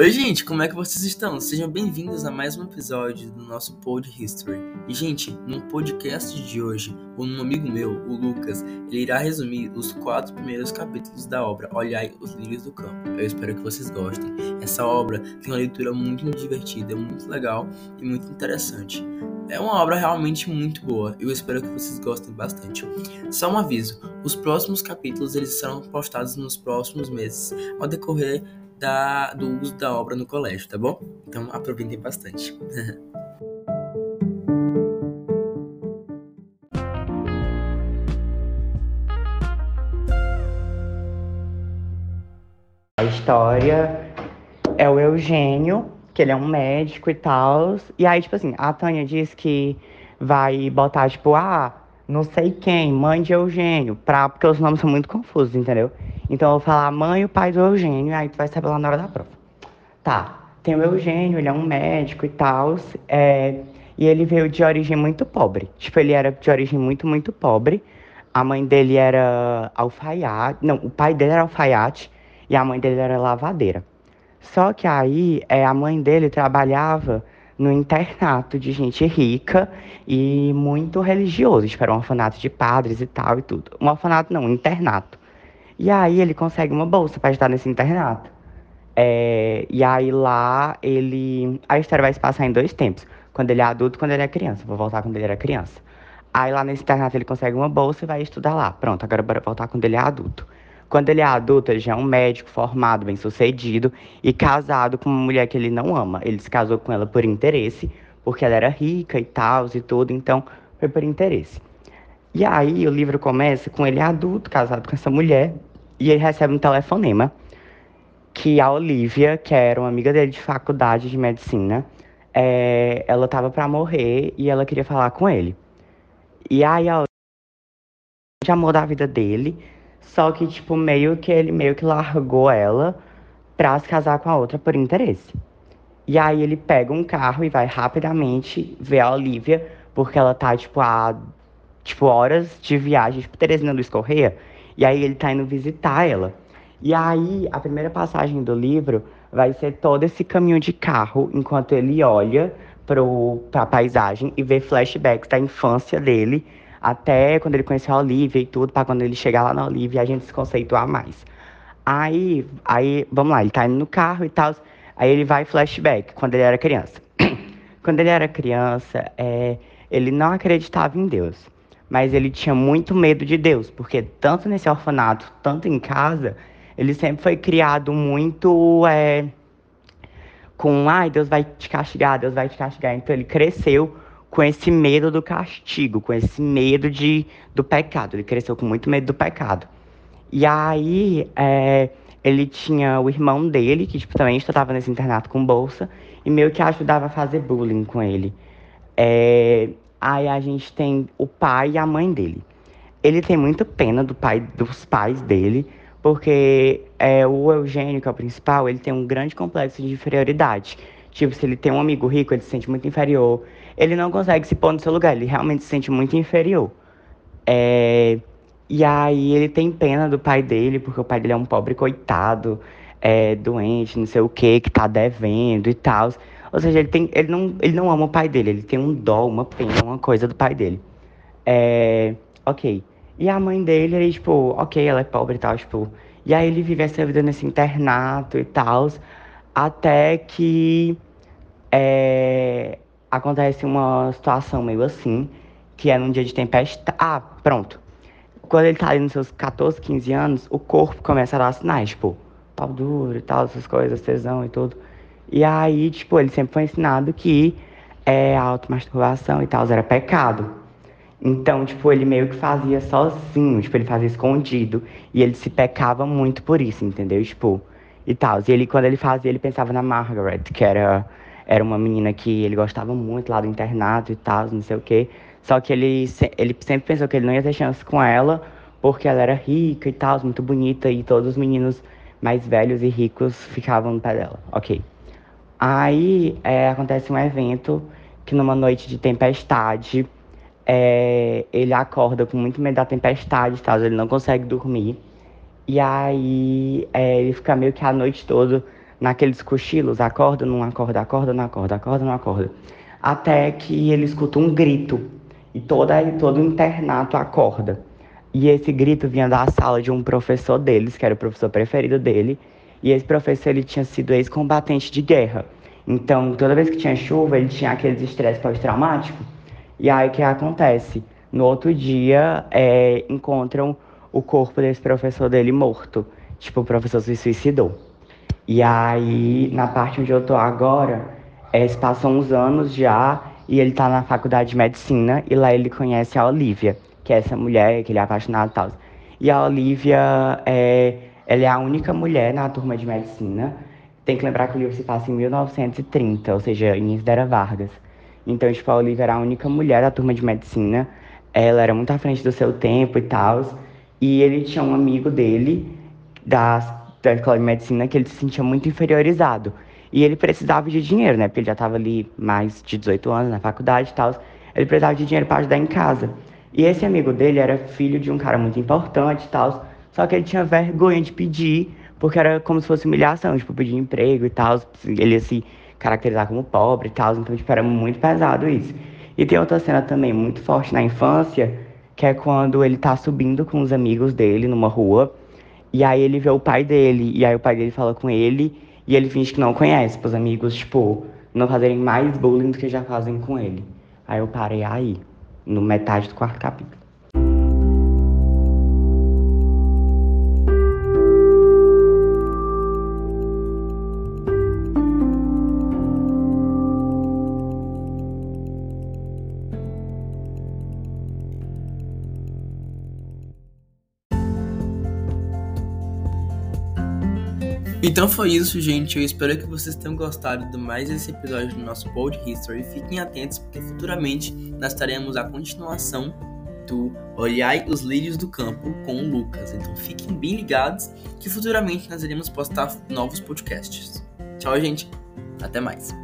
Oi, gente, como é que vocês estão? Sejam bem-vindos a mais um episódio do nosso Pod History. E, gente, no podcast de hoje, um amigo meu, o Lucas, ele irá resumir os quatro primeiros capítulos da obra Olhai os Lírios do Campo. Eu espero que vocês gostem. Essa obra tem uma leitura muito divertida, muito legal e muito interessante. É uma obra realmente muito boa. Eu espero que vocês gostem bastante. Só um aviso: os próximos capítulos eles serão postados nos próximos meses, ao decorrer da, do uso da obra no colégio, tá bom? Então aproveitem bastante. A história é o Eugênio, que ele é um médico e tal. E aí, tipo assim, a Tânia diz que vai botar, tipo, ah, não sei quem, mãe de Eugênio, pra, porque os nomes são muito confusos, entendeu? Então eu vou falar mãe e o pai do Eugênio, aí tu vai saber lá na hora da prova. Tá, tem o Eugênio, ele é um médico e tal, é, e ele veio de origem muito pobre. Tipo, ele era de origem muito, muito pobre. A mãe dele era alfaiate, não, o pai dele era alfaiate e a mãe dele era lavadeira. Só que aí é, a mãe dele trabalhava no internato de gente rica e muito religioso. Tipo, era um orfanato de padres e tal e tudo. Um orfanato não, um internato. E aí ele consegue uma bolsa para estar nesse internato. É, e aí lá ele. A história vai se passar em dois tempos. Quando ele é adulto quando ele é criança. Vou voltar quando ele era criança. Aí lá nesse internato ele consegue uma bolsa e vai estudar lá. Pronto, agora bora voltar quando ele é adulto. Quando ele é adulto, ele já é um médico formado, bem sucedido e casado com uma mulher que ele não ama. Ele se casou com ela por interesse, porque ela era rica e tal e tudo, então foi por interesse. E aí o livro começa com ele adulto, casado com essa mulher, e ele recebe um telefonema que a Olivia, que era uma amiga dele de faculdade de medicina, é, ela estava para morrer e ela queria falar com ele. E aí a Olivia, amor da vida dele, só que, tipo, meio que ele meio que largou ela pra se casar com a outra por interesse. E aí ele pega um carro e vai rapidamente ver a Olivia, porque ela tá, tipo, a tipo, horas de viagem, tipo, Teresina Luiz Correia. E aí ele tá indo visitar ela. E aí, a primeira passagem do livro vai ser todo esse caminho de carro, enquanto ele olha pro, pra paisagem e vê flashbacks da infância dele até quando ele conheceu a Olivia e tudo, para quando ele chegar lá na Olivia a gente se conceituar mais. Aí, aí, vamos lá, ele tá indo no carro e tal, aí ele vai flashback, quando ele era criança. quando ele era criança, é, ele não acreditava em Deus, mas ele tinha muito medo de Deus, porque tanto nesse orfanato, tanto em casa, ele sempre foi criado muito é, com, ai, Deus vai te castigar, Deus vai te castigar. Então ele cresceu com esse medo do castigo, com esse medo de, do pecado. Ele cresceu com muito medo do pecado. E aí, é, ele tinha o irmão dele, que tipo, também estava nesse internato com bolsa, e meio que ajudava a fazer bullying com ele. É, aí a gente tem o pai e a mãe dele. Ele tem muita pena do pai, dos pais dele, porque é, o Eugênio, que é o principal, ele tem um grande complexo de inferioridade. Tipo, se ele tem um amigo rico, ele se sente muito inferior ele não consegue se pôr no seu lugar, ele realmente se sente muito inferior. É, e aí ele tem pena do pai dele, porque o pai dele é um pobre coitado, é, doente, não sei o que, que tá devendo e tal. Ou seja, ele, tem, ele, não, ele não ama o pai dele, ele tem um dó, uma pena, uma coisa do pai dele. É, ok. E a mãe dele, ele, tipo, ok, ela é pobre e tal, tipo. E aí ele vive essa vida nesse internato e tal, até que é, acontece uma situação meio assim, que é num dia de tempestade. Ah, pronto. Quando ele tá ali nos seus 14, 15 anos, o corpo começa a dar sinais, tipo, pau duro e tal, essas coisas, tesão e tudo. E aí, tipo, ele sempre foi ensinado que é, a automasturbação e tal era pecado. Então, tipo, ele meio que fazia sozinho, tipo, ele fazia escondido. E ele se pecava muito por isso, entendeu? Tipo, e tal. E ele, quando ele fazia, ele pensava na Margaret, que era era uma menina que ele gostava muito lá do internato e tal, não sei o quê. Só que ele, ele sempre pensou que ele não ia ter chance com ela, porque ela era rica e tal, muito bonita, e todos os meninos mais velhos e ricos ficavam no pé dela. Ok. Aí é, acontece um evento que numa noite de tempestade, é, ele acorda com muito medo da tempestade e tal, ele não consegue dormir. E aí é, ele fica meio que a noite toda naqueles cochilos, acorda, não acorda, acorda, não acorda, acorda, não acorda. Até que ele escuta um grito e toda, todo o internato acorda. E esse grito vinha da sala de um professor deles, que era o professor preferido dele. E esse professor ele tinha sido ex-combatente de guerra. Então, toda vez que tinha chuva, ele tinha aqueles estresse pós-traumático. E aí o que acontece? No outro dia, é, encontram o corpo desse professor dele morto. Tipo, o professor se suicidou. E aí, na parte onde eu tô agora, é, passam uns anos já e ele tá na faculdade de medicina e lá ele conhece a Olivia, que é essa mulher que ele é apaixonado e tal. E a Olivia, é, ela é a única mulher na turma de medicina. Tem que lembrar que o livro se passa em 1930, ou seja, início da Era Vargas. Então, tipo, a Olivia era a única mulher da turma de medicina. Ela era muito à frente do seu tempo e tal. E ele tinha um amigo dele, da, da escola de medicina, que ele se sentia muito inferiorizado. E ele precisava de dinheiro, né? Porque ele já estava ali mais de 18 anos na faculdade e tal. Ele precisava de dinheiro para ajudar em casa. E esse amigo dele era filho de um cara muito importante e tal. Só que ele tinha vergonha de pedir, porque era como se fosse humilhação, tipo, pedir emprego e tal. Ele ia se caracterizar como pobre e tal. Então, tipo, era muito pesado isso. E tem outra cena também muito forte na infância, que é quando ele tá subindo com os amigos dele numa rua. E aí ele vê o pai dele. E aí o pai dele fala com ele. E ele finge que não conhece, para os amigos, tipo, não fazerem mais bullying do que já fazem com ele. Aí eu parei aí, no metade do quarto capítulo. Então foi isso, gente. Eu espero que vocês tenham gostado de mais esse episódio do nosso Pod History. Fiquem atentos, porque futuramente nós teremos a continuação do Olhai os Lírios do Campo com o Lucas. Então fiquem bem ligados que futuramente nós iremos postar novos podcasts. Tchau, gente. Até mais.